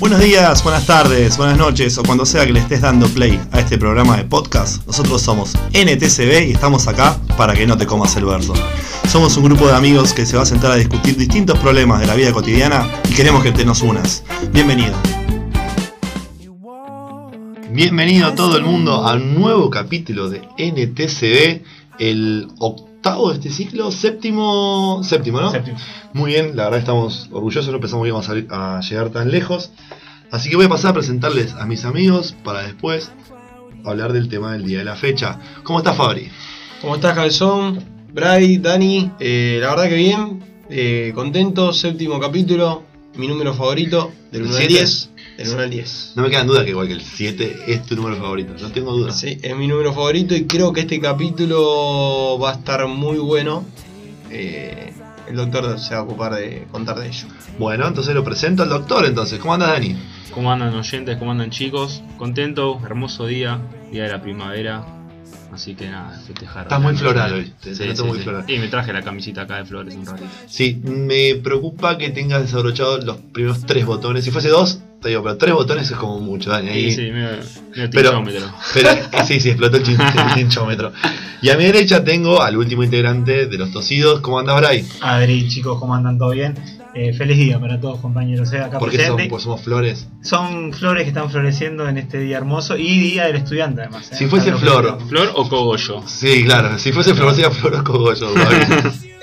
Buenos días, buenas tardes, buenas noches o cuando sea que le estés dando play a este programa de podcast, nosotros somos NTCB y estamos acá para que no te comas el verso. Somos un grupo de amigos que se va a sentar a discutir distintos problemas de la vida cotidiana y queremos que te nos unas. Bienvenido. Bienvenido a todo el mundo a un nuevo capítulo de NTCB, el octavo de este ciclo, séptimo, séptimo, ¿no? Séptimo. Muy bien, la verdad estamos orgullosos, no pensamos que íbamos a, salir- a llegar tan lejos. Así que voy a pasar a presentarles a mis amigos para después hablar del tema del día de la fecha. ¿Cómo está Fabri? ¿Cómo estás, Cabezón? Bray, Dani, eh, la verdad que bien, eh, contento, séptimo capítulo, mi número favorito, del ¿El 1 al siete? 10. Del 1 al 10. No me quedan dudas que igual que el 7 es tu número favorito, no tengo dudas. Sí, es mi número favorito y creo que este capítulo va a estar muy bueno. Eh, el doctor se va a ocupar de contar de ello. Bueno, entonces lo presento al doctor entonces. ¿Cómo andas Dani? ¿Cómo andan oyentes? ¿Cómo andan chicos? Contento, hermoso día, día de la primavera. Así que nada, festejar. Estás muy floral hoy, te Sí, noto sí, muy sí. floral. Y me traje la camisita acá de flores un ratito. Sí, me preocupa que tengas desabrochados los primeros tres botones. Si fuese dos, te digo, pero tres botones es como mucho, Dani. Ahí- Sí, sí, medio, medio Pero- tinchómetro. Pero eh, sí, sí, explotó el, chin- el chinchómetro. Y a mi derecha tengo al último integrante de los tosidos. ¿Cómo andás, Bray? Adri, chicos, ¿cómo andan? ¿Todo bien? Eh, feliz día para todos, compañeros. eh, acá Porque son, pues somos flores. Son flores que están floreciendo en este día hermoso y día del estudiante, además. eh. Si fuese flor. ¿Flor o cogollo? Sí, claro. Si fuese flor, sería flor o cogollo.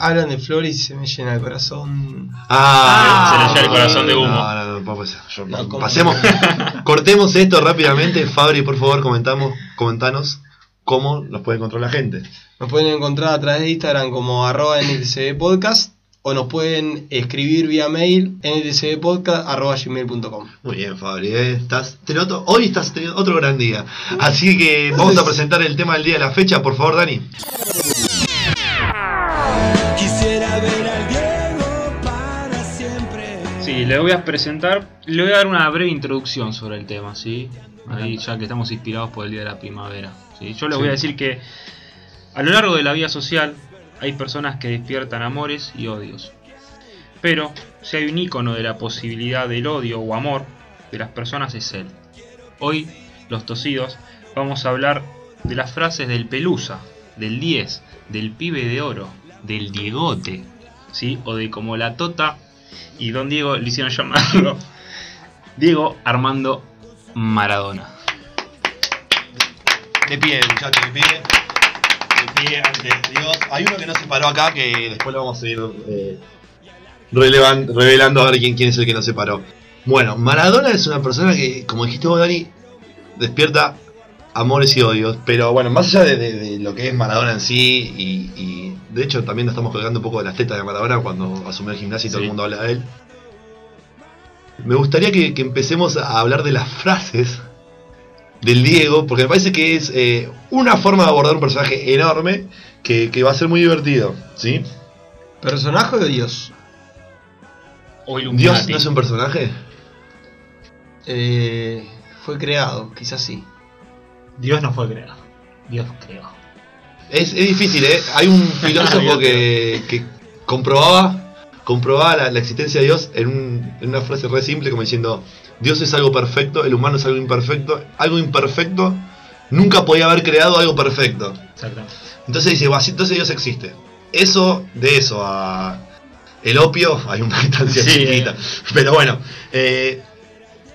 Hablan de flores y se me llena el corazón. Ah, Se le llena el corazón de humo. No, no, no, puede ser. Yo- No, ¿cómo? pasemos, cortemos esto rápidamente. Fabri, por favor, comentamos, comentanos cómo nos puede encontrar la gente. Nos pueden encontrar a través de Instagram como arroba Podcast o nos pueden escribir vía mail ntcbpodcast arroba gmail.com. Muy bien, Fabri, ¿eh? estás, te noto, hoy estás teniendo otro gran día. Así que vamos a presentar el tema del día de la fecha, por favor, Dani. Le voy a presentar, le voy a dar una breve introducción sobre el tema, ¿sí? Ahí ya que estamos inspirados por el Día de la Primavera. ¿sí? Yo les voy a decir que a lo largo de la vida social hay personas que despiertan amores y odios. Pero si hay un icono de la posibilidad del odio o amor de las personas es él. Hoy, los tosidos, vamos a hablar de las frases del Pelusa, del 10, del pibe de oro, del Diegote, ¿sí? O de como la Tota y Don Diego le hicieron llamarlo Diego Armando Maradona. De pie, muchachos, de pie. De pie ante Dios. Hay uno que no se paró acá que después lo vamos a ir eh, revelando a ver quién, es el que no se paró. Bueno, Maradona es una persona que, como dijiste vos, Dani, despierta amores y odios. Pero bueno, más allá de, lo que es Maradona en sí, y de hecho también nos estamos colgando un poco de las tetas de Maradona cuando asumió el gimnasio y todo el mundo habla de él. Me gustaría que, que empecemos a hablar de las frases del Diego, porque me parece que es eh, una forma de abordar un personaje enorme que, que va a ser muy divertido. ¿sí? ¿Personaje o Dios? O ¿Dios no es un personaje? Eh, fue creado, quizás sí. Dios no fue creado. Dios creó. Es, es difícil, ¿eh? Hay un filósofo que, que comprobaba, comprobaba la, la existencia de Dios en, un- en una frase re simple, como diciendo: Dios es algo perfecto, el humano es algo imperfecto, algo imperfecto nunca podía haber creado algo perfecto. Exactamente. Entonces dice, "Bah, sí, entonces Dios existe. Eso, de eso a el opio, hay una distancia Sí, chiquita. Pero bueno, eh,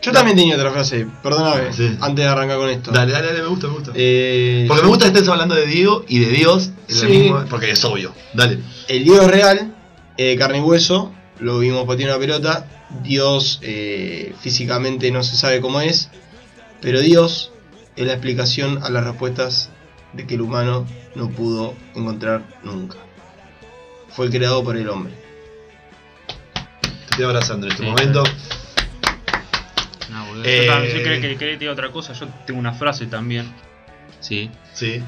Yo también tenía otra frase, perdóname, Sí. antes de arrancar con esto. dale, dale, dale, me gusta, me gusta. Eh, Porque me gusta que estés hablando de Diego y de Dios en Sí. el mismo, porque es obvio. Dale. El Dios real, eh, de carne y hueso, lo vimos patear una pelota. Dios eh, físicamente no se sabe cómo es, pero Dios es la explicación a las respuestas de que el humano no pudo encontrar nunca. Fue creado por el hombre. Te estoy abrazando en este Sí, momento. Eh, Yo también, yo creo que quería decir otra cosa. Yo tengo una frase también. Sí. Sí.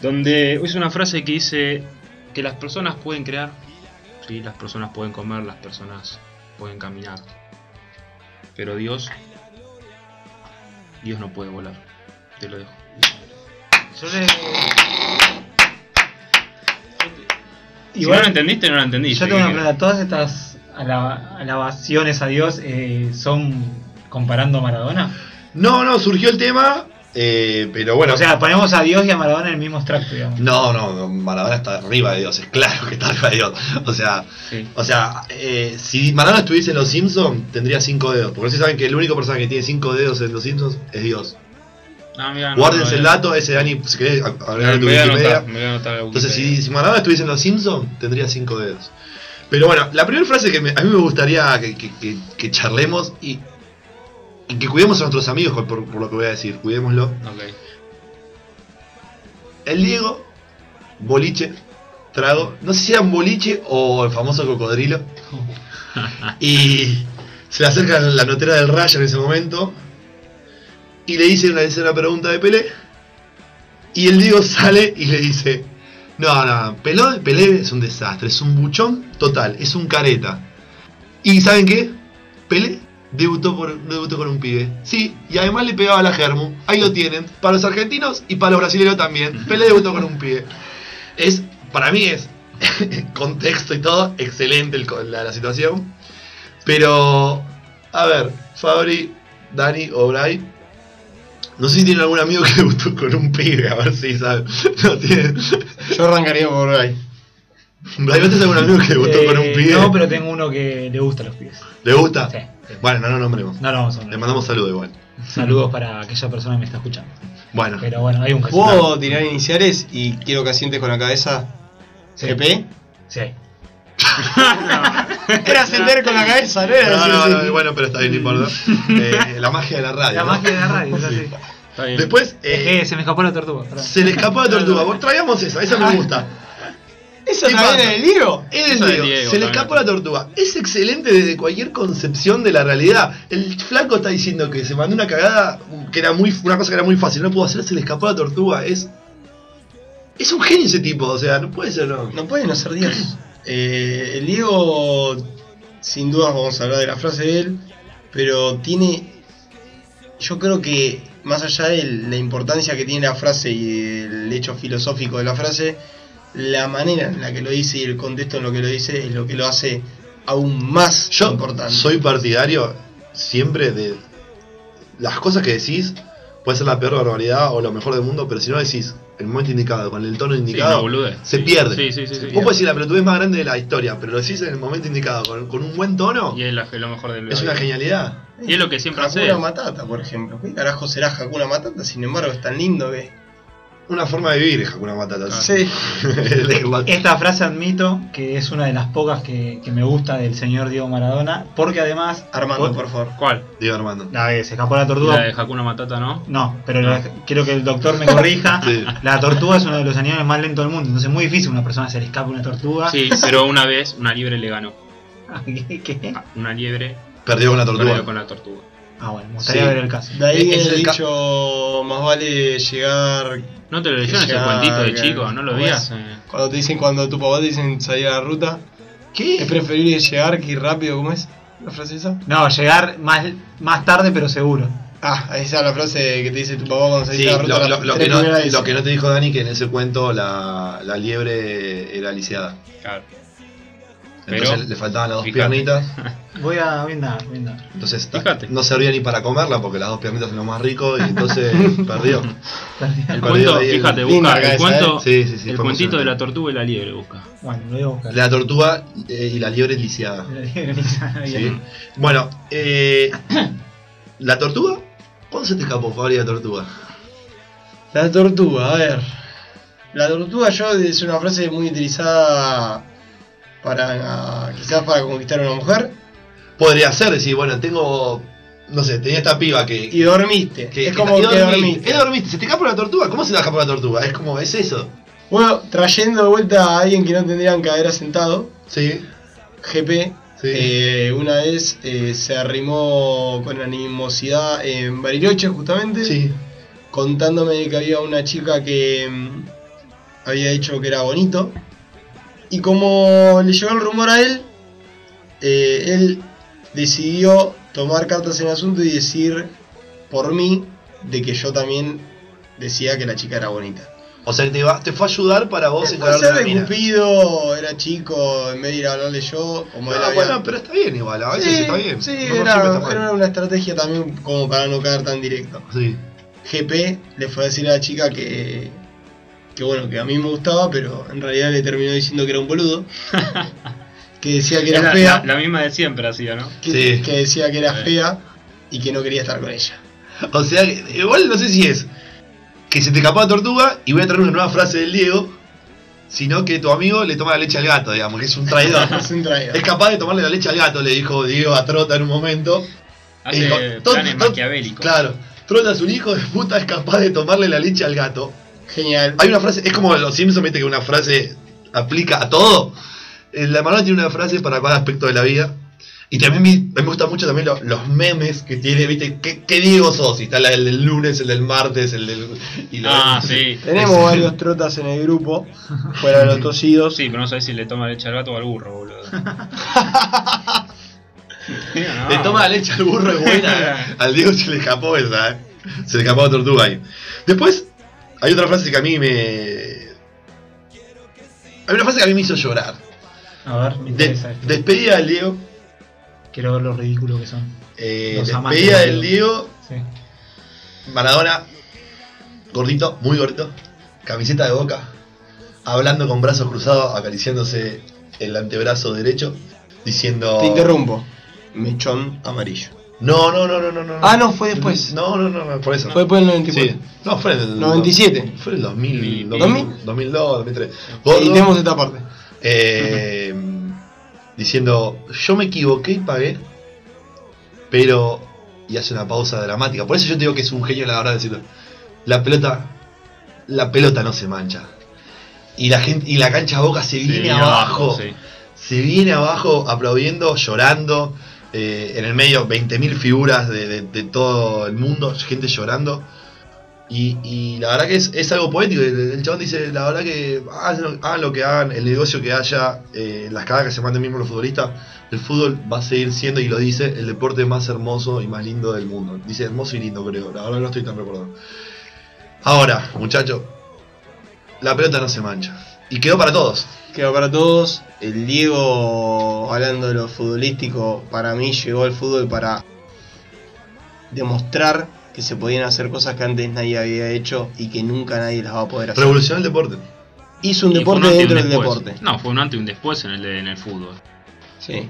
Donde es una frase que dice que las personas pueden crear. Sí, las personas pueden comer, las personas pueden caminar. Pero Dios. Dios no puede volar. Te lo dejo. Yo le. Si no lo entendiste, no lo entendí. Yo tengo una pregunta. Todas estas alaba- alabaciones a Dios eh, son comparando a Maradona? No, no, surgió el tema, eh, pero bueno. O sea, ponemos a Dios y a Maradona en el mismo extracto, digamos. no, no, Maradona está arriba de Dios, es claro que está arriba de Dios. O sea, Sí. o sea, eh, si Maradona estuviese en Los Simpsons, tendría cinco dedos. Porque ustedes saben que el único personaje que tiene cinco dedos en Los Simpsons es Dios. Ah, mirá, Guárdense no, el dato, ese Dani, si querés agregar tu voy a Wikipedia. anotar, Entonces, si, si Maradona estuviese en Los Simpsons, tendría cinco dedos. Pero bueno, la primera frase que me- a mí me gustaría que, que- que- que charlemos y, y que cuidemos a nuestros amigos por, por lo que voy a decir, cuidémoslo. Ok. El Diego, boliche, trago, no sé si era un boliche o el famoso cocodrilo. y se le acerca la notera del Raya en ese momento y le dice una, hace una pregunta de Pelé. Y el Diego sale y le dice: No, no, Pelé, Pelé es un desastre, es un buchón total, es un careta. ¿Y saben qué? Pelé debutó, por, debutó con un pibe. Sí, y además le pegaba a la Germu. Ahí lo tienen. Para los argentinos y para los brasileños también. Pelé debutó con un pibe. Es, para mí es, contexto y todo, excelente el la, la situación. Pero, a ver, Fabri, Dani o Bray. No sé si tienen algún amigo que debutó con un pibe, a ver si saben. No tienen. Yo arrancaría por. Bray, ¿no tenés algún amigo que debutó con un Eh, pibe? No, pero tengo uno que le gusta a los pibes. ¿Le gusta? Sí, sí. Bueno, no lo nombremos. No lo vamos a Le nombrar. mandamos saludos igual. Saludos para aquella persona que me está escuchando. Bueno, Pero bueno, hay un caso. ¿Puedo tirar iniciales y quiero que asientes con la cabeza? Sí. ¿GP? Sí. Era ascender con la cabeza, ¿no? Era no, no, así. no, bueno, pero está bien, no importa. Eh, la magia de la radio. La ¿no? magia de la radio, es Sí. así. Está bien. Después, Es eh, que se me escapó la tortuga. perdón. se le escapó la tortuga. Vos traíamos esa, esa me gusta. ¿Eso es el Diego? Es del del Diego, Diego se le escapó la tortuga. Es excelente desde cualquier concepción de la realidad. El flaco está diciendo que se mandó una cagada que era muy una cosa que era muy fácil, no pudo hacer, se le escapó la tortuga. Es es un genio ese tipo, o sea, no puede ser no. No puede no ser Dios. Eh, el Diego, sin duda vamos a hablar de la frase de él, pero tiene, yo creo que más allá de la importancia que tiene la frase y el hecho filosófico de la frase, la manera en la que lo dice y el contexto en lo que lo dice es lo que lo hace aún más Yo importante. soy partidario siempre de las cosas que decís, puede ser la peor barbaridad o lo mejor del mundo, pero si no decís el momento indicado, con el tono indicado, se Sí. pierde. Sí, sí, sí. sí. Vos podés decir la pelotudez más grande de la historia, pero lo decís en el momento indicado, con, con un buen tono, Y es la- lo mejor del es una genialidad. Y es lo que siempre hace. Hakuna Matata, por ejemplo. ¿Qué carajo será Hakuna Matata? Sin embargo, es tan lindo que. Una forma de vivir, Hakuna Matata. Ah. Sí. Esta frase admito que es una de las pocas que, que me gusta del señor Diego Maradona, porque además. Armando, por favor. ¿Cuál? Digo Armando. La de se escapó la La tortuga. de Hakuna Matata, ¿no? No, pero No. la- quiero que el doctor me corrija. Sí. La tortuga es uno de los animales más lentos del mundo, entonces es muy difícil que una persona se le escape una tortuga. Sí, pero una vez una liebre le ganó. ¿Qué? qué? Ah, Una liebre Perdió con la tortuga. perdió con la tortuga. Ah, bueno, me gustaría Sí. ver el caso. De ahí Es el dicho, más vale llegar ¿No te lo leyeron ese cuentito de chico? ¿No lo ¿cómo veías? es? Cuando te dicen, cuando tu papá te dicen salir a la ruta, es ¿Qué? preferible llegar que ir rápido, ¿cómo es? ¿La frase esa? No, llegar más, más tarde pero seguro. Ah, ahí está la frase que te dice tu papá cuando salís Sí, a la ruta. lo, que no, lo que no te dijo Dani que en ese cuento la, la liebre era lisiada. claro. Entonces Pero, le faltaban las dos fíjate. piernitas. Voy a voy a voy. Entonces Fíjate. no servía ni para comerla porque las dos piernitas son lo más rico y entonces perdió. El cuento, ahí el- fíjate, busca el cabeza, cuento, Sí, sí, sí. el fue cuentito de la tortuga y la liebre, busca. Bueno, lo voy a buscar. La tortuga eh, y la liebre es lisiada. Sí. Bueno, eh, ¿la tortuga? ¿Cuándo se te escapó, Fabri, la tortuga? La tortuga, a ver. La tortuga yo es una frase muy utilizada para quizás para conquistar a una mujer. Podría ser decir, bueno, tengo. No sé, tenía esta piba que. Y dormiste. que- es como que dormí, dormiste. y dormiste. ¿Se te escapa la tortuga? ¿Cómo se te escapa la tortuga? Es como, es eso. Bueno, trayendo de vuelta a alguien que no tendrían que haber asentado, Sí. GP, Sí. eh, una vez eh, se arrimó con animosidad en Bariloche justamente, Sí. contándome que había una chica que mm, había dicho que era bonito. Y como le llegó el rumor a él, eh, él decidió tomar cartas en el asunto y decir por mí de que yo también decía que la chica era bonita. O sea, te, va, te fue a ayudar para vos una de mina. Cupido, era chico, en vez de ir a hablarle yo, como No, él había- bueno, pero está bien igual, a veces Sí, está bien. Sí, No era, está era una estrategia también como para no caer tan directo. Sí. GP le fue a decir a la chica que, que bueno, que a mí me gustaba, pero en realidad le terminó diciendo que era un boludo. que decía que era la, fea, la- la misma de siempre hacía, ¿no? que, Sí. que decía que era fea y que no quería estar con ella. O sea, que- igual no sé si es que se te escapó la tortuga y voy a traer una nueva frase del Diego, sino que tu amigo le toma la leche al gato, digamos, que es un traidor. Es un traidor. es capaz de tomarle la leche al gato, le dijo Diego a Trota en un momento. Hace Dijo, "Tot- planes maquiavélicos. Claro, Trota es un hijo de puta, es capaz de tomarle la leche al gato. Genial. Hay una frase, es como los Simpsons, viste que una frase aplica a todo. Eh, La Manuela tiene una frase para cada aspecto de la vida. Y también me, me gustan mucho también lo- los memes que tiene, viste, ¿qué, qué Diego sos? Y está la- el del lunes, el del martes, el del... Y lo- Ah, sí. Tenemos varios trotas en el grupo, fuera de los tosidos. Sí, pero no sabes si le toma leche al gato o al burro, boludo. No. Le toma la leche al burro es buena. eh. Al Diego se le escapó esa, eh. Se le escapó la tortuga ahí. Después, hay otra frase que a mí me... Hay una frase que a mí me hizo llorar. A ver, me De- interesa esto. despedida del Diego. Quiero ver lo ridículo que son. eh, despedida del del Diego. Sí. Maradona, gordito, muy gordito, camiseta de boca, hablando con brazos cruzados, acariciándose el antebrazo derecho, diciendo... Te interrumpo. Mechón amarillo. No, no, no, no, no, no. Ah, no, fue después. No, no, no, no, por eso. Fue después del 94. Sí. No, fue en el... 97. Fue en el 2000, 2000. 2002, 2003. Y tenemos esta parte. eh, diciendo, yo me equivoqué y pagué, pero... Y hace una pausa dramática. Por eso yo te digo que es un genio la de decirlo. La pelota, la pelota no se mancha. Y la gente, y la cancha boca se Sí, viene abajo. sí. Se viene abajo aplaudiendo, llorando. Eh, en el medio 20.000 figuras de, todo el mundo, gente llorando. Y, la verdad que es, algo poético. El, el chabón dice, la verdad que hagan, lo- que hagan, el negocio que haya, eh, las cagadas que se manden mismos los futbolistas, el fútbol va a seguir siendo, y lo dice, el deporte más hermoso y más lindo del mundo. Dice hermoso y lindo, creo. La verdad no estoy tan recordado. Ahora, muchachos, la pelota no se mancha. Y quedó para todos. Quedó para todos. El Diego, hablando de lo futbolístico, para mí llegó al fútbol para demostrar que se podían hacer cosas que antes nadie había hecho y que nunca nadie las va a poder hacer. Revolucionó el deporte. Hizo un Y deporte dentro un del deporte. No, fue un antes y un después en el, de- en el fútbol. Sí.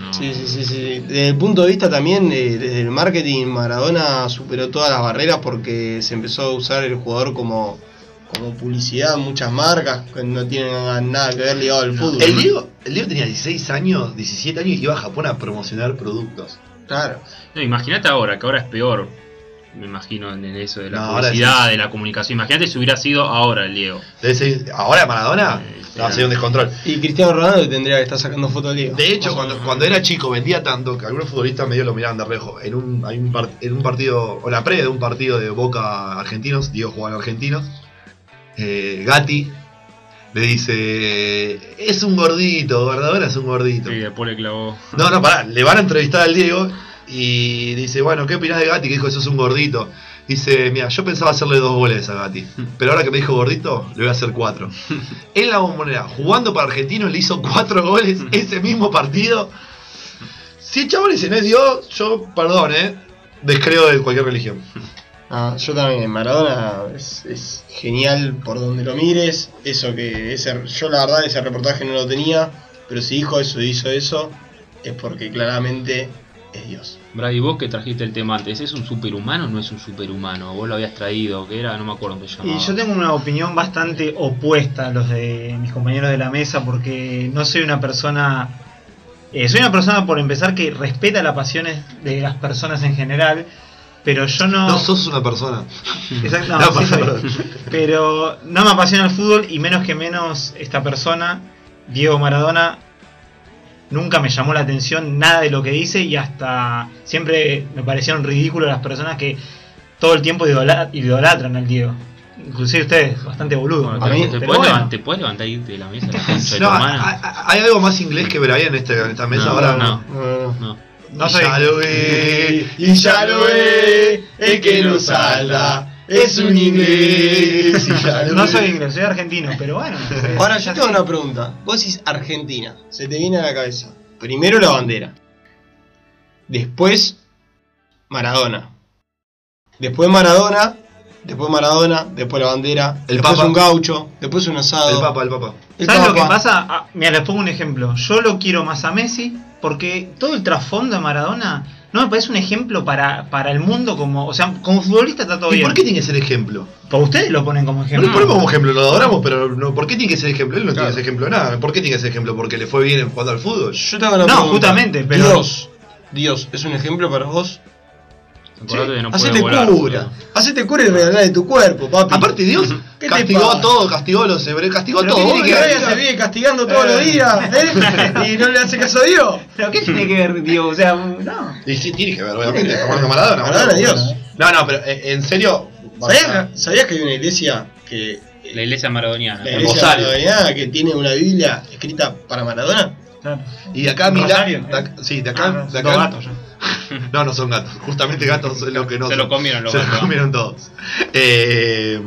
No. Sí, sí, sí, sí. Desde el punto de vista también, eh, desde el marketing, Maradona superó todas las barreras porque se empezó a usar el jugador como, como publicidad, muchas marcas que no tienen nada que ver ligado al fútbol. El Diego, el Diego tenía 16 años, 17 años y iba a Japón a promocionar productos. Claro. No, imagínate ahora, que ahora es peor. Me imagino en eso de la No, publicidad, sí. de la comunicación. Imagínate si hubiera sido ahora el Diego. Ahora Maradona Eh, no, va a ser un descontrol. Y Cristiano Ronaldo tendría que estar sacando fotos al Diego. De hecho, cuando, era chico vendía tanto que algunos futbolistas medio lo miraban de reojo. En un, hay un, par- en un partido, o la pre de un partido de Boca Argentinos, Diego jugaba en Argentinos, eh, Gatti le dice, es un gordito, Maradona es un gordito. Y después le clavó. No, no, pará, le van a entrevistar al Diego y dice, bueno, ¿qué opinás de Gatti? Que dijo, eso es un gordito. Dice, mira, yo pensaba hacerle dos goles a Gatti, pero ahora que me dijo gordito, le voy a hacer cuatro. en la bombonera, jugando para Argentinos, le hizo cuatro goles ese mismo partido. Si el chabón ese no es Dios, yo, perdón, eh, descreo de cualquier religión. Ah, yo también, Maradona es, es genial por donde lo mires. Eso que ese, yo la verdad ese reportaje no lo tenía, pero si dijo eso y hizo eso, es porque claramente es Dios. Brady, vos que trajiste el tema antes, ¿es un superhumano o no es un superhumano? Vos lo habías traído, que era, no me acuerdo cómo se llamaba. Y yo tengo una opinión bastante opuesta a los de mis compañeros de la mesa porque no soy una persona... eh, soy una persona, por empezar, que respeta las pasiones de las personas en general, pero yo no... No sos una persona. Exacto, no, No, sí soy. Pero no me apasiona el fútbol y menos que menos esta persona, Diego Maradona, nunca me llamó la atención nada de lo que dice y hasta siempre me parecieron ridículos las personas que todo el tiempo idola- idolatran al Diego. Inclusive ustedes, bastante boludo. Bueno, A mí- ¿te, puedes bueno. levantar, ¿Te puedes levantar y irte de la mesa? La concha de No, tu hay- hay algo más inglés que Brian en, este, en esta mesa. No, ahora no. No, no, no. Soy- ya lo ve, Y ya lo ve, el que no salda, es un inglés. Y ya, No soy inglés, soy argentino, pero bueno. Ahora yo tengo una pregunta. Vos decís Argentina, se te viene a la cabeza. Primero la bandera. Después Maradona. Después Maradona. Después Maradona. Después la bandera. El después Papa. un gaucho. Después un asado. El Papa, el Papa. el ¿Sabes lo que pasa? Ah, mira, les pongo un ejemplo. Yo lo quiero más a Messi porque todo el trasfondo de Maradona no me parece un ejemplo para, para el mundo como. O sea, como futbolista está todo ¿Y bien. por qué tiene que ser ejemplo? Pues ustedes lo ponen como No ejemplo. lo ponemos como ejemplo, lo adoramos, pero no, ¿por qué tiene que ser ejemplo? Él no Claro. tiene que ser ejemplo de nada. ¿Por qué tiene que ser ejemplo? ¿Porque le fue bien en jugando al fútbol? Yo te hago una No, pregunta. justamente, pero- Dios. Dios, ¿es un ejemplo para vos? Acordate no Hacete volar, cura. Hacete cura y regalar de tu cuerpo, papi. Aparte, Dios ¿Qué te castigó pasa? todo, castigó a los hebreos, castigó ¿Pero todo. tiene que ver? Se vive castigando todos los días, ¿eh? Y no le hace caso a Dios. ¿Pero qué tiene que ver Dios? O sea, no. Y sí, tiene que ver, obviamente. Maradona. Dios. No, no, pero eh, en serio. ¿Sabías, sabías que hay una iglesia que. La iglesia maradoniana. La iglesia maradoniana que tiene una Biblia escrita para Maradona? Claro. Y de acá a Milán. Rosario, de acá- sí, de acá. Ah, de acá. No, no son gatos. Justamente gatos es lo que no Se son. lo comieron los Se gatos. lo comieron todos. Eh,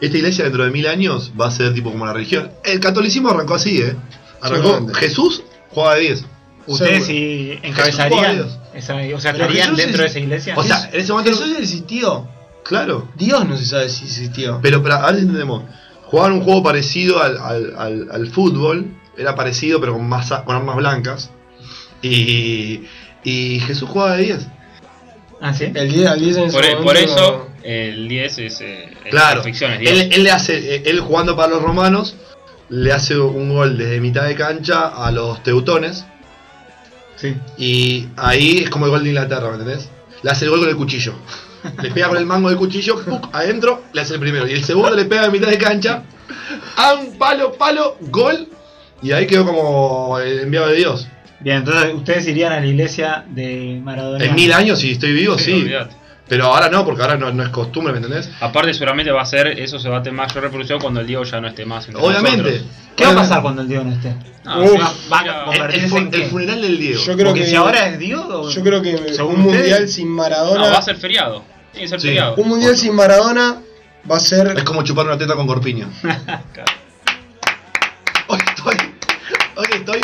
esta iglesia dentro de mil años va a ser tipo como la religión. El catolicismo arrancó así, ¿eh? Arrancó. Jesús jugaba de 10. Ustedes Jesús, encabezarían esa, o sea, estarían dentro es- de esa iglesia. O sea, en ese momento. ¿Jesús existió? Claro. Dios no se sabe si existió. Pero, pero a ver si entendemos. Jugaban un juego parecido al, al, al- al fútbol. Era parecido, pero con, más, con armas blancas. Y, y Jesús jugaba de 10. ah, sí. El 10 al 10 en Por, momento por eso, el 10 es. Eh, Claro. es. Él, él le hace, eh, él jugando para los romanos, le hace un gol desde mitad de cancha a los teutones. Sí. Y ahí es como el gol de Inglaterra, ¿me entendés? Le hace el gol con el cuchillo. Le pega con el mango del cuchillo, ¡puc! adentro, le hace el primero. Y el segundo le pega en mitad de cancha. A un palo, palo, gol. Y ahí quedó como el enviado de Dios. Bien, entonces ustedes irían a la iglesia de Maradona. En mil años, si estoy vivo, sí. Pero ahora no, porque ahora no, no es costumbre, ¿me entendés? Aparte, seguramente va a ser. Eso se va a tener mayor reproducción cuando el Diego ya no esté más. entre Obviamente. nosotros. ¿Qué va a pasar cuando el Dios no esté? No, Uf, va- El, funeral del Diego. Yo creo Porque que si ahora es Dios. o- Yo creo que según un ustedes- mundial sin Maradona. no, va a ser feriado. Tiene que ser Sí. feriado. Un mundial sin Maradona va a ser. Es como chupar una teta con corpiño. Claro. Hoy estoy. Hoy estoy.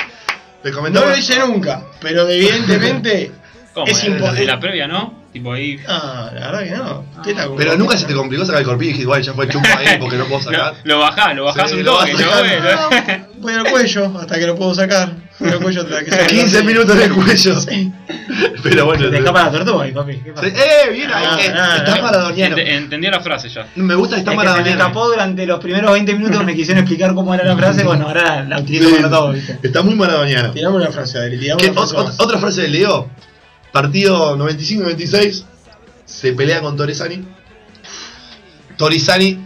Te No lo hice nunca, pero evidentemente. ¿Cómo? Es imposible. En la previa, ¿no? Tipo ahí. Ah, la verdad que no. ¿Qué tal? Pero nunca se te complicó sacar el corpiño y dijiste, igual ya fue chupa ahí porque no puedo sacar. Lo, lo bajás, lo bajás Sí, un lo toque, ¿no? Voy al cuello hasta que lo puedo sacar. Al cuello que se me 15 lo- minutos en el cuello. Sí. Pero bueno. Te escapa la tortuga ahí, papi. ¿Qué pasa? Sí, ¡Eh! Bien ahí. Ah, eh, ah, está ah. maradoniano. Ent- Entendí la frase ya. Me gusta, está Es que se me maradoniano. escapó durante los primeros 20 minutos me quisieron explicar cómo era la frase, bueno, ahora la utilizo Sí, para todo, ¿viste? Está muy maradoniano. Tiramos una frase, Adri. Tiramos ¿Qué- una frase ot- más. otra frase del Leo. Partido 95-96. Se pelea con Torresani. Torresani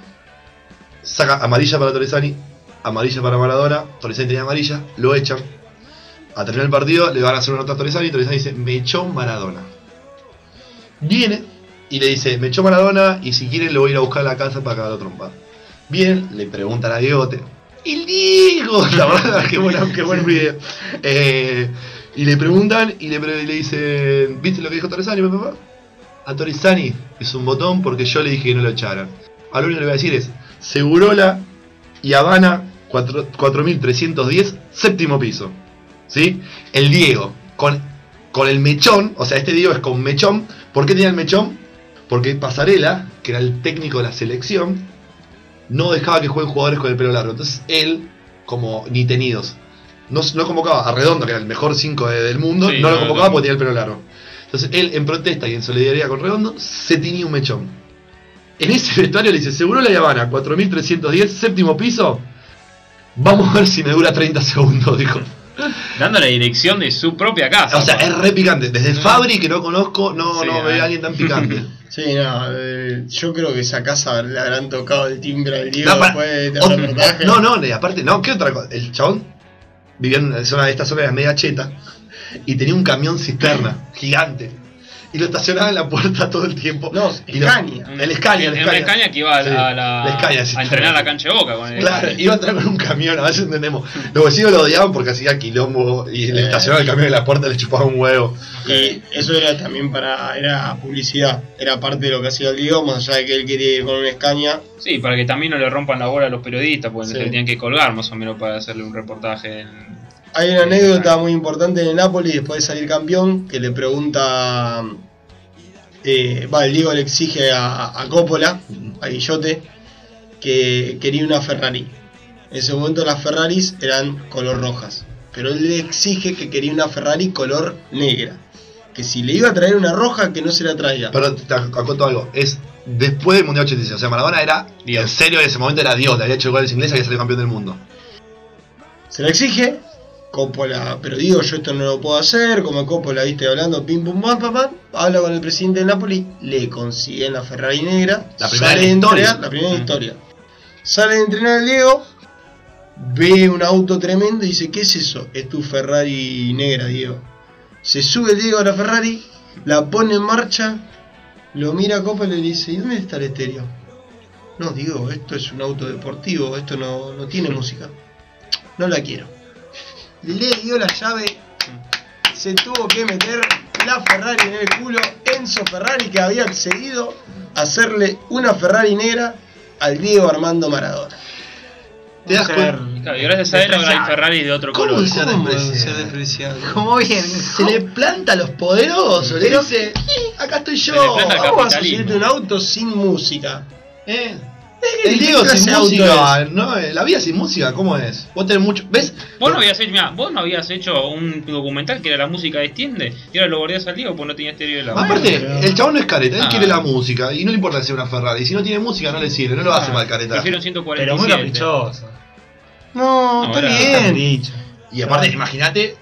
saca amarilla para Torresani, amarilla para Maradona. Torresani tenía amarilla, lo echan. A terminar el partido le van a hacer una nota a Torresani. Torresani dice: Me echó Maradona. Viene y le dice: Me echó Maradona y si quieren lo voy a ir a buscar a la casa para cagar la trompa. Bien, le preguntan a Diegote. El Diego, la verdad, qué, buena, qué buen video. Eh, y le preguntan y le, le dicen: ¿Viste lo que dijo Torresani, papá? A Torresani es un botón porque yo le dije que no lo echaran. A lo único que le voy a decir es: Segurola y Habana 4- 4310, séptimo piso. ¿Sí? El Diego, con, con el mechón, o sea, este Diego es con mechón. ¿Por qué tenía el mechón? Porque Pasarela, que era el técnico de la selección, no dejaba que jueguen jugadores con el pelo largo. Entonces él, como ni tenidos, no, no convocaba a Redondo, que era el mejor 5 del mundo, Sí, no lo convocaba no. porque tenía el pelo largo. Entonces él, en protesta y en solidaridad con Redondo, se tenía un mechón. En ese vestuario le dice, seguro la Habana, 4310, séptimo piso. Vamos a ver si me dura 30 segundos, dijo. Dando la dirección de su propia casa. O sea, es re picante. Desde Fabri, que no conozco, no, Sí, no veo a alguien tan picante. Sí, no, eh, yo creo que esa casa le habrán tocado el timbre al Diego No, para- después de reportaje. no, no, y aparte, no, ¿qué otra cosa? El chabón vivía en una zona, esta zona era media cheta y tenía un camión cisterna gigante. Y lo estacionaba en la puerta todo el tiempo. No, Y lo-. El Scania, el En Scania. una Escaña que iba a, Sí, la, a la- el Scania, sí. a entrenar la cancha de boca con el Claro, iba a entrar con un camión, a veces entendemos. Los vecinos lo odiaban porque hacía quilombo y le Eh. estacionaba el camión en la puerta y le chupaba un huevo. Y eso era también para. Era publicidad. Era parte de lo que hacía el Diego, más allá de que él quería ir con una Scania. Sí, para que también no le rompan la bola a los periodistas, porque Sí. se le tenían que colgar más o menos para hacerle un reportaje. En... Hay una anécdota muy importante en el Napoli después de salir campeón que le pregunta. eh, Va, el Diego le exige a, a Coppola, a Guillote, que quería una Ferrari. En ese momento las Ferraris eran color rojas, pero él le exige que quería una Ferrari color negra. Que si le iba a traer una roja, que no se la traiga. Pero te acoto algo, es después del Mundial 86. O sea, Maradona era, Dios. en serio, en ese momento era Dios, le había hecho goles ingleses y había salido campeón del mundo. Se la exige, Coppola, pero digo, yo esto no lo puedo hacer, como Coppola, viste, hablando, pim pum pam pam pam, habla con el presidente de Napoli, le consiguen la Ferrari negra, La primera sale de historia. entrenar- la primera historia. Sale de entrenar el Diego, ve un auto tremendo y dice, ¿qué es eso? Es tu Ferrari negra, Diego. Se sube el Diego a la Ferrari, la pone en marcha, lo mira a Coppola y le dice, ¿y dónde está el estéreo? No, Diego, esto es un auto deportivo, esto no, no tiene música. No la quiero. Le dio la llave, se tuvo que meter la Ferrari en el culo, Enzo Ferrari que había accedido a hacerle una Ferrari negra al Diego Armando Maradona. ¿Te das cuenta? Claro, y gracias a él ahora hay. Ferrari de otro ¿Cómo color. se- ¿Cómo ser despreciable? Como bien. Se le planta a los poderosos, le dice, "Eh, acá estoy Se yo. le planta el ¿Cómo vas a subirte un auto sin música? Eh, ¿Qué El Diego sin música, ¿no? La vida sin música, ¿cómo es? Vos tenés mucho. ¿Ves? Vos no, habías hecho, mirá, vos no habías hecho un documental que era la música de Extiende y ahora lo guardías al Diego porque no tenía estéreo de la Aparte, pero- el chabón no es careta, él Ah. quiere la música y no le importa que sea una Ferrari. Si no tiene música, no le sirve, no lo hace mal careta. Prefiero un Pero 147. muy caprichoso. No, No, está bien. dicho. Y aparte, imagínate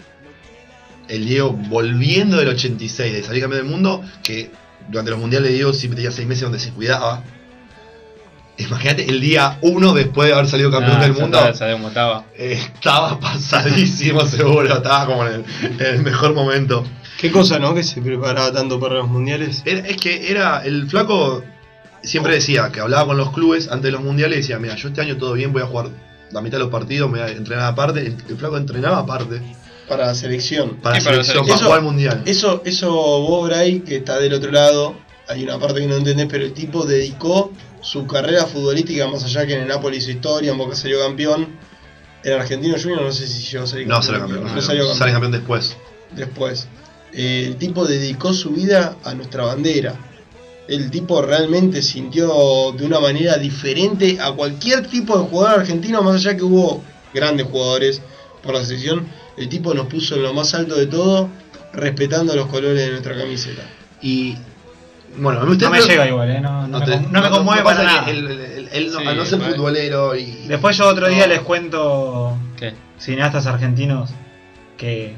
el Diego volviendo del 86, de salir campeón del mundo, que durante los mundiales de Diego siempre tenía seis meses donde se cuidaba. Imagínate el día uno después de haber salido campeón Ah, del mundo. estaba, estaba. Estaba pasadísimo seguro, estaba como en el, en el mejor momento. Qué cosa, ¿no? Que se preparaba tanto para los mundiales. Era- es que era, el flaco siempre decía que hablaba con los clubes antes de los mundiales y decía, mira, yo este año todo bien, voy a jugar la mitad de los partidos, me voy a entrenar aparte. El, el flaco entrenaba aparte Para la selección. para la para selección, selección. para Eso- jugar al mundial. Eso, eso vos, Bray, que está del otro lado, hay una parte que no entendés, pero el tipo dedicó su carrera futbolística, más allá que en el Napoli hizo historia, en Boca salió campeón. En Argentino Junior no sé si llegó a salir No, sale campeón. No no, salió campeón. sale campeón después. después. Eh, el tipo dedicó su vida a nuestra bandera. El tipo realmente sintió de una manera diferente a cualquier tipo de jugador argentino, más allá que hubo grandes jugadores por la selección. El tipo nos puso en lo más alto de todo, respetando los colores de nuestra camiseta. Y bueno, usted No me llega igual, ¿eh? No, no, me, te- no me conmueve para que nada. Él, él- él no- Sí, al no ser vale. futbolero y. Después yo otro día No. les cuento ¿Qué? cineastas argentinos que,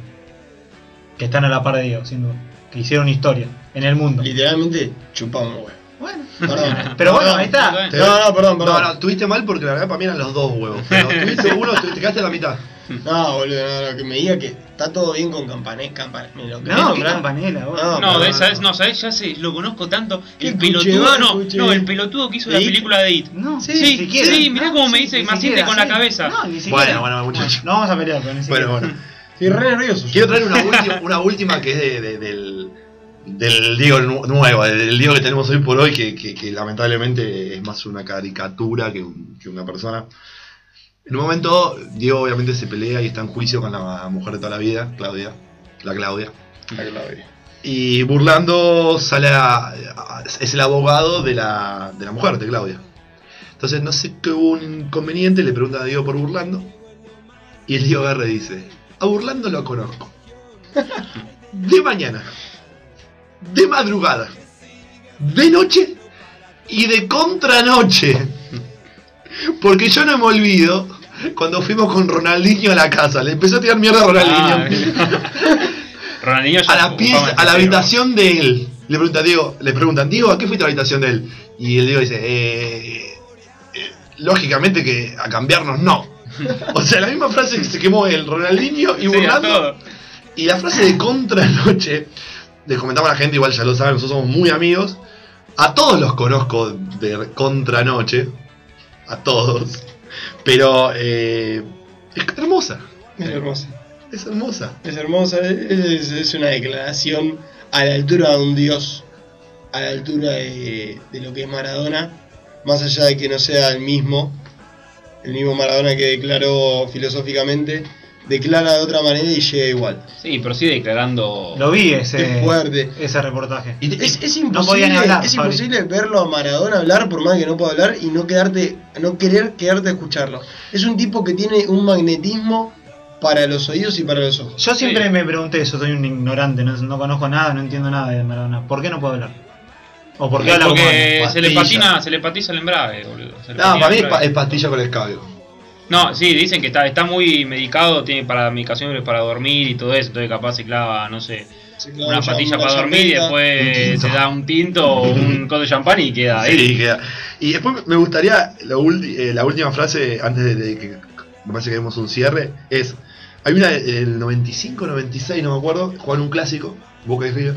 que están a la par de Diego, sin duda. Que hicieron historia en el mundo. Literalmente chupamos huevo. Bueno, Perdón. pero No, bueno, no, ahí está. No, no, perdón, No, perdón. no, tuviste mal porque la verdad para mí eran los dos huevos. Pero tuviste uno, te, te quedaste la mitad. No, boludo, no, no, que me diga que está todo bien con Campané, Campané. Me lo No, qué campanela, vos. No, No, de no, ¿sabes? no. ¿sabes? Ya sé, lo conozco tanto. ¿Qué El pelotudo, no, no, el pelotudo que hizo la película de It. No, Sí, sí, siquiera. sí, mirá cómo me dice, ni me asiente con la cabeza. No, ni siquiera. Bueno, bueno, muchachos. No vamos a pelear, pero ni siquiera. Bueno, bueno. Estoy re nervioso. Quiero traer una última, una última que es de- de- del, del Diego nu- nuevo, del Diego que tenemos hoy por hoy, que, que- que lamentablemente es más una caricatura que, un- que una persona. En un momento, Diego obviamente se pelea y está en juicio con la mujer de toda la vida, Claudia, la Claudia. La Claudia. Y burlando sale a- a- es el abogado de la, de la mujer, de Claudia. Entonces no sé qué hubo un inconveniente, le pregunta a Diego por burlando. Y el Diego agarra y dice, a burlando lo conozco. De mañana. De madrugada. De noche. Y de contranoche. Porque yo no me olvido cuando fuimos con Ronaldinho a la casa. Le empezó a tirar mierda a Ronaldinho Ah, Ronaldinho a la pieza, a la habitación de él. Le pregunta Diego, le preguntan, Diego, ¿a qué fuiste a la habitación de él? Y el Diego dice, eh, eh, lógicamente que a cambiarnos no. O sea, la misma frase que se quemó el Ronaldinho y Sí. Y la frase de contranoche les comentamos a la gente, igual ya lo saben, nosotros somos muy amigos. A todos los conozco de contranoche. A todos. Pero eh, es hermosa. Es hermosa. Es hermosa. Es hermosa, es, es una declaración a la altura de un dios, a la altura de, de lo que es Maradona, más allá de que no sea el mismo, el mismo Maradona que declaró filosóficamente, declara de otra manera y llega igual. Sí, pero sigue declarando. Lo vi ese, Es fuerte. ese reportaje. Y Es, es No podía ni imposible, hablar, es imposible verlo a Maradona hablar por más que no pueda hablar y no quedarte, no querer quedarte a escucharlo. Es un tipo que tiene un magnetismo para los oídos y para los ojos. Yo siempre Sí. me pregunté eso, soy un ignorante, no, no conozco nada, no entiendo nada de Maradona. ¿Por qué no puedo hablar? ¿O por qué habla Porque se le Pastilla. patina, se le patiza el embrague, boludo. Se le No, para mí el es, pa- es pastilla con escabio. No, sí, dicen que está, está muy medicado, tiene para medicaciones para dormir y todo eso, entonces capaz se clava, no sé, una un patilla para dormir y después se da un tinto o un codo de champán y queda ahí. Sí, queda. Y después me gustaría, la, eh, la última frase, antes de, de que me parece que demos un cierre, es, hay una del 95, 96, no me acuerdo, jugaron un clásico, Boca y River.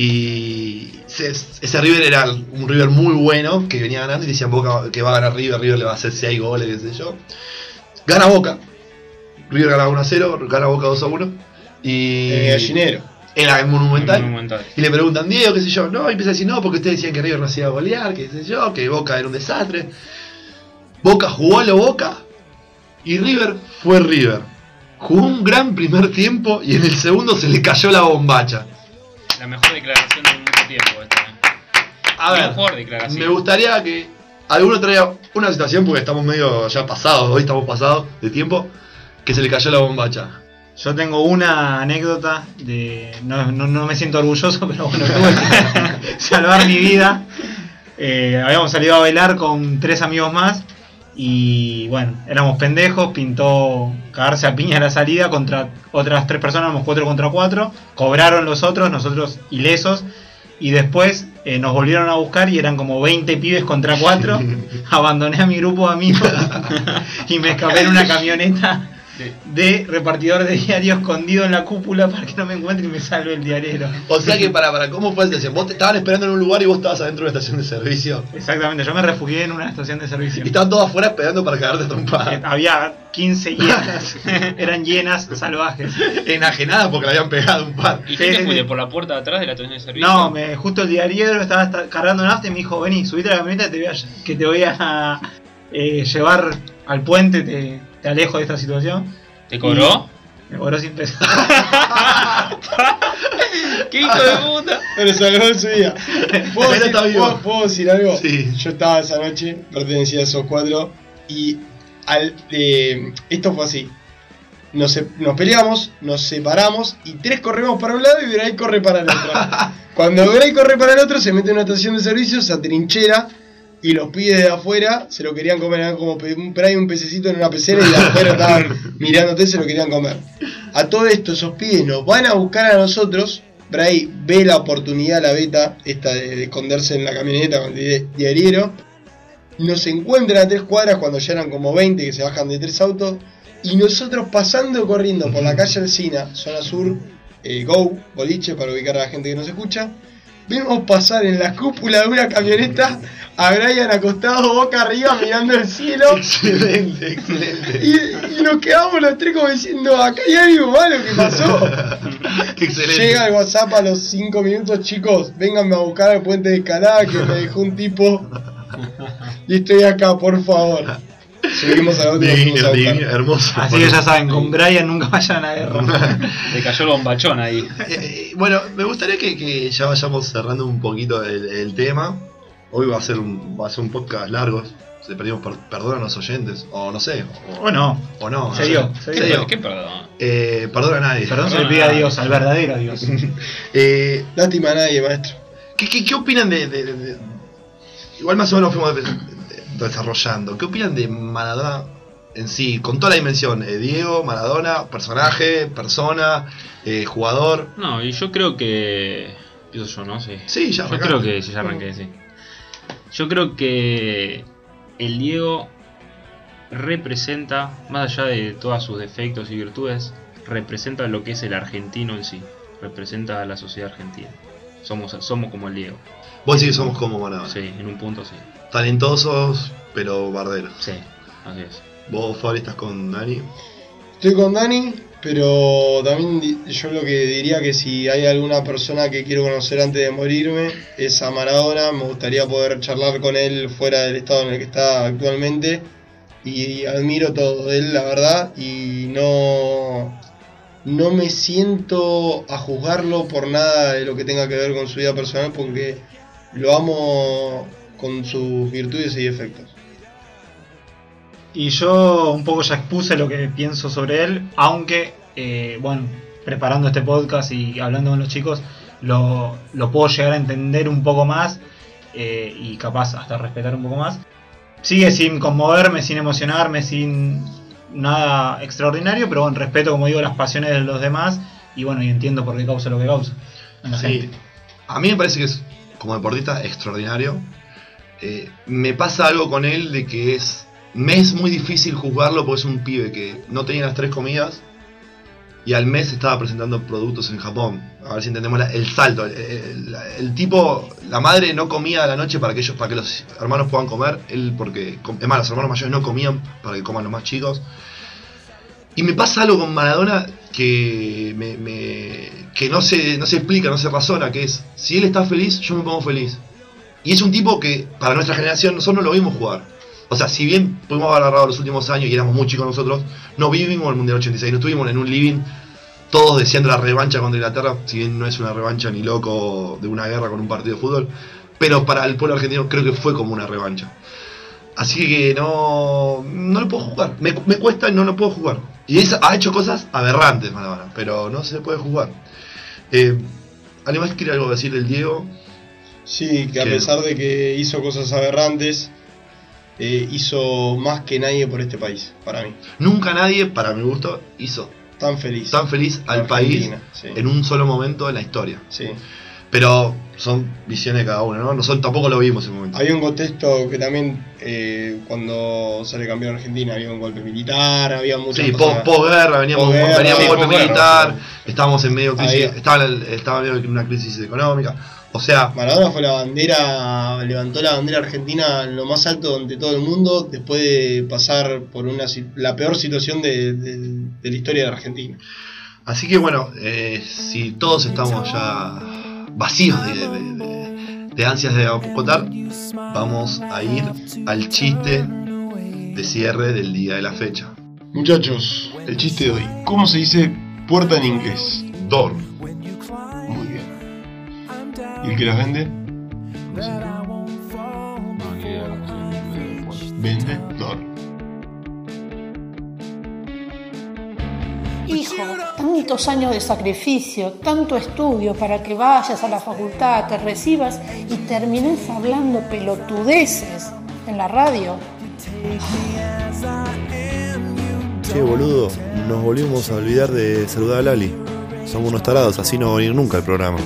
Y ese, ese River era un River muy bueno, que venía ganando y decían Boca que va a ganar River, River le va a hacer 6 goles, qué sé yo. Gana Boca. River gana 1 a 0, gana Boca 2 a 1. Y En el gallinero. en la Monumental. Monumental. Y le preguntan, Diego, qué sé yo, no, y empieza a decir, no, porque ustedes decían que River no se iba a golear, que sé yo, que Boca era un desastre. Boca jugó a lo Boca y River fue River. Jugó un gran primer tiempo y en el segundo se le cayó la bombacha. La mejor declaración de mucho tiempo esta. A ver, mejor declaración. me gustaría que alguno traiga una situación, porque estamos medio ya pasados, hoy estamos pasados de tiempo, que se le cayó la bombacha. Yo tengo una anécdota de. No, no, no me siento orgulloso, pero bueno, tuve que salvar mi vida. Eh, habíamos salido a bailar con tres amigos más. Y bueno, éramos pendejos, pintó cagarse a piña a la salida contra otras tres personas, éramos cuatro contra cuatro. Cobraron los otros, nosotros ilesos. Y después eh, nos volvieron a buscar y eran como 20 pibes contra cuatro. Abandoné a mi grupo de amigos y me escapé en una camioneta Sí. de repartidor de diario escondido en la cúpula para que no me encuentre y me salve el diarero. O sea que para, para ¿cómo fue situación? Vos te estaban esperando en un lugar y vos estabas adentro de una estación de servicio. Exactamente, yo me refugié en una estación de servicio. Y estaban todos afuera esperando para cagarte a Eh, trompada. Había 15 hienas, eran hienas salvajes. Enajenada porque le habían pegado un par. ¿Y Sí, qué te fuiste por la puerta de atrás de la estación de servicio? No, me, justo el diariero estaba esta- cargando nafta y me dijo, vení, subite a la camioneta te voy a- que te voy a eh, llevar al puente, te, te alejo de esta situación. ¿Te cobró? Me cobró sin pesos. ¡Qué hijo de puta! Pero salvó en su día. ¿Puedo, decir, está vivo. ¿puedo- puedo decir algo? Sí. Yo estaba esa noche, pertenecía a esos cuatro, y al, eh, esto fue así. Nos, peleamos, nos separamos, y tres corremos para un lado y Bray corre para el otro. Cuando Bray corre para el otro, se mete en una estación de servicio, se atrinchera, y los pibes de afuera se lo querían comer, eran como un, un pececito en una pecera, y de afuera estaban mirándote, se lo querían comer. A todo esto, esos pibes nos van a buscar a nosotros. Bray ve la oportunidad, la beta, esta de, de esconderse en la camioneta con el di- diariero. Nos encuentran a tres cuadras cuando ya eran como 20 que se bajan de tres autos. Y nosotros pasando corriendo por la calle Alcina, zona sur, eh, Go, boliche, para ubicar a la gente que nos escucha. Vemos pasar en la cúpula de una camioneta a Brian acostado boca arriba mirando el cielo. Excelente, excelente. Y, y nos quedamos los tres como diciendo, acá hay algo malo que pasó. excelente. Llega el WhatsApp a los 5 minutos, chicos, vénganme a buscar al puente de escalada que me dejó un tipo. Y estoy acá, por favor. Divino, buscar. divino, hermoso. Así que ya saben, con Brian nunca vayan a guerra. Le cayó el bombachón ahí. Eh, bueno, me gustaría que, que ya vayamos cerrando un poquito el, el tema. Hoy va a ser un, va a ser un podcast largo. Se pedimos per- perdón a los oyentes, o no sé, o, O no, o no. Se dio, se Se dio. ¿Qué perdón? Eh, perdón a nadie. perdón se le pide a Dios, al verdadero Dios. Eh, Lástima a nadie, maestro. ¿qué, qué, qué opinan de, de- de- de- Igual más o menos fuimos de- de- desarrollando. ¿Qué opinan de Maradona en sí? Con toda la dimensión. eh, Diego, Maradona, personaje, persona, eh, jugador. No, y yo creo que. Empiezo yo, ¿no? Sí. Sí, ya Yo arrancamos. creo que ya arranqué, sí. Yo creo que el Diego representa, más allá de todos sus defectos y virtudes, representa lo que es el argentino en sí. representa a la sociedad argentina. Somos, somos como el Diego. Vos decís que somos como Maradona. Sí, en un punto sí. Talentosos, pero barderos. Sí, así es. Vos, Fabi, estás con Dani. Estoy con Dani, pero también yo lo que diría que si hay alguna persona que quiero conocer antes de morirme es a Maradona. Me gustaría poder charlar con él fuera del estado en el que está actualmente. Y admiro todo de él, la verdad. Y no, no me siento a juzgarlo por nada de lo que tenga que ver con su vida personal porque lo amo con sus virtudes y defectos. Y yo un poco ya expuse lo que pienso sobre él, aunque, eh, bueno, preparando este podcast y hablando con los chicos, lo, lo puedo llegar a entender un poco más eh, y capaz hasta respetar un poco más. Sigue sin conmoverme, sin emocionarme, sin nada extraordinario, pero bueno, respeto, como digo, las pasiones de los demás y bueno, y entiendo por qué causa lo que causa. en la Sí. gente. A mí me parece que es, como deportista, extraordinario. Eh, me pasa algo con él de que es. Me muy difícil juzgarlo porque es un pibe que no tenía las tres comidas y al mes estaba presentando productos en Japón. A ver si entendemos el salto. El tipo, la madre no comía a la noche para que ellos, para que los hermanos puedan comer. Él porque, es más, los hermanos mayores no comían para que coman los más chicos. Y me pasa algo con Maradona que, me, que no, se, no se explica, no se razona, que es, si él está feliz, yo me pongo feliz. Y es un tipo que, para nuestra generación, nosotros no lo vimos jugar. O sea, si bien pudimos haber agarrado los últimos años y éramos muy chicos nosotros, no vivimos el Mundial 86, no estuvimos en un living todos deseando la revancha contra Inglaterra, si bien no es una revancha ni loco de una guerra con un partido de fútbol, pero para el pueblo argentino creo que fue como una revancha. Así que no, no lo puedo jugar. Me, me cuesta y no lo puedo jugar. Y es- ha hecho cosas aberrantes, Maradona, pero no se puede jugar. Eh, ¿Alguien más quiere algo decir del Diego? Sí, que a Que- pesar de que hizo cosas aberrantes, eh, hizo más que nadie por este país, para mí. Nunca nadie, para mi gusto, hizo Tan feliz. tan feliz al país sí. en un solo momento de la historia. Sí. Pero son visiones de cada uno, ¿no? Nosotros tampoco lo vimos en ese momento. Había un contexto que también, eh, cuando sale campeón Argentina, había un golpe militar, había muchas Sí, cosas. post- posguerra, veníamos, Posguerra, veníamos sí, golpe militar, estábamos en medio crisis, Había- estaba, estaba en una crisis económica. O sea, Maradona fue la bandera, levantó la bandera argentina en lo más alto ante todo el mundo, después de pasar por una la peor situación de, de- de la historia de Argentina. así que bueno, eh, si todos estamos ya vacíos de, de- de- de ansias de acotar, vamos a ir al chiste de cierre del día de la fecha. Muchachos, el chiste de hoy. ¿Cómo se dice puerta en inglés? Door. Muy bien. ¿Y el que las vende? No sé. No, Hijo, tantos años de sacrificio, tanto estudio para que vayas a la facultad, te recibas y termines hablando pelotudeces en la radio. Che, boludo, nos volvimos a olvidar de saludar a Lali. Somos unos tarados, así no va a venir nunca el programa.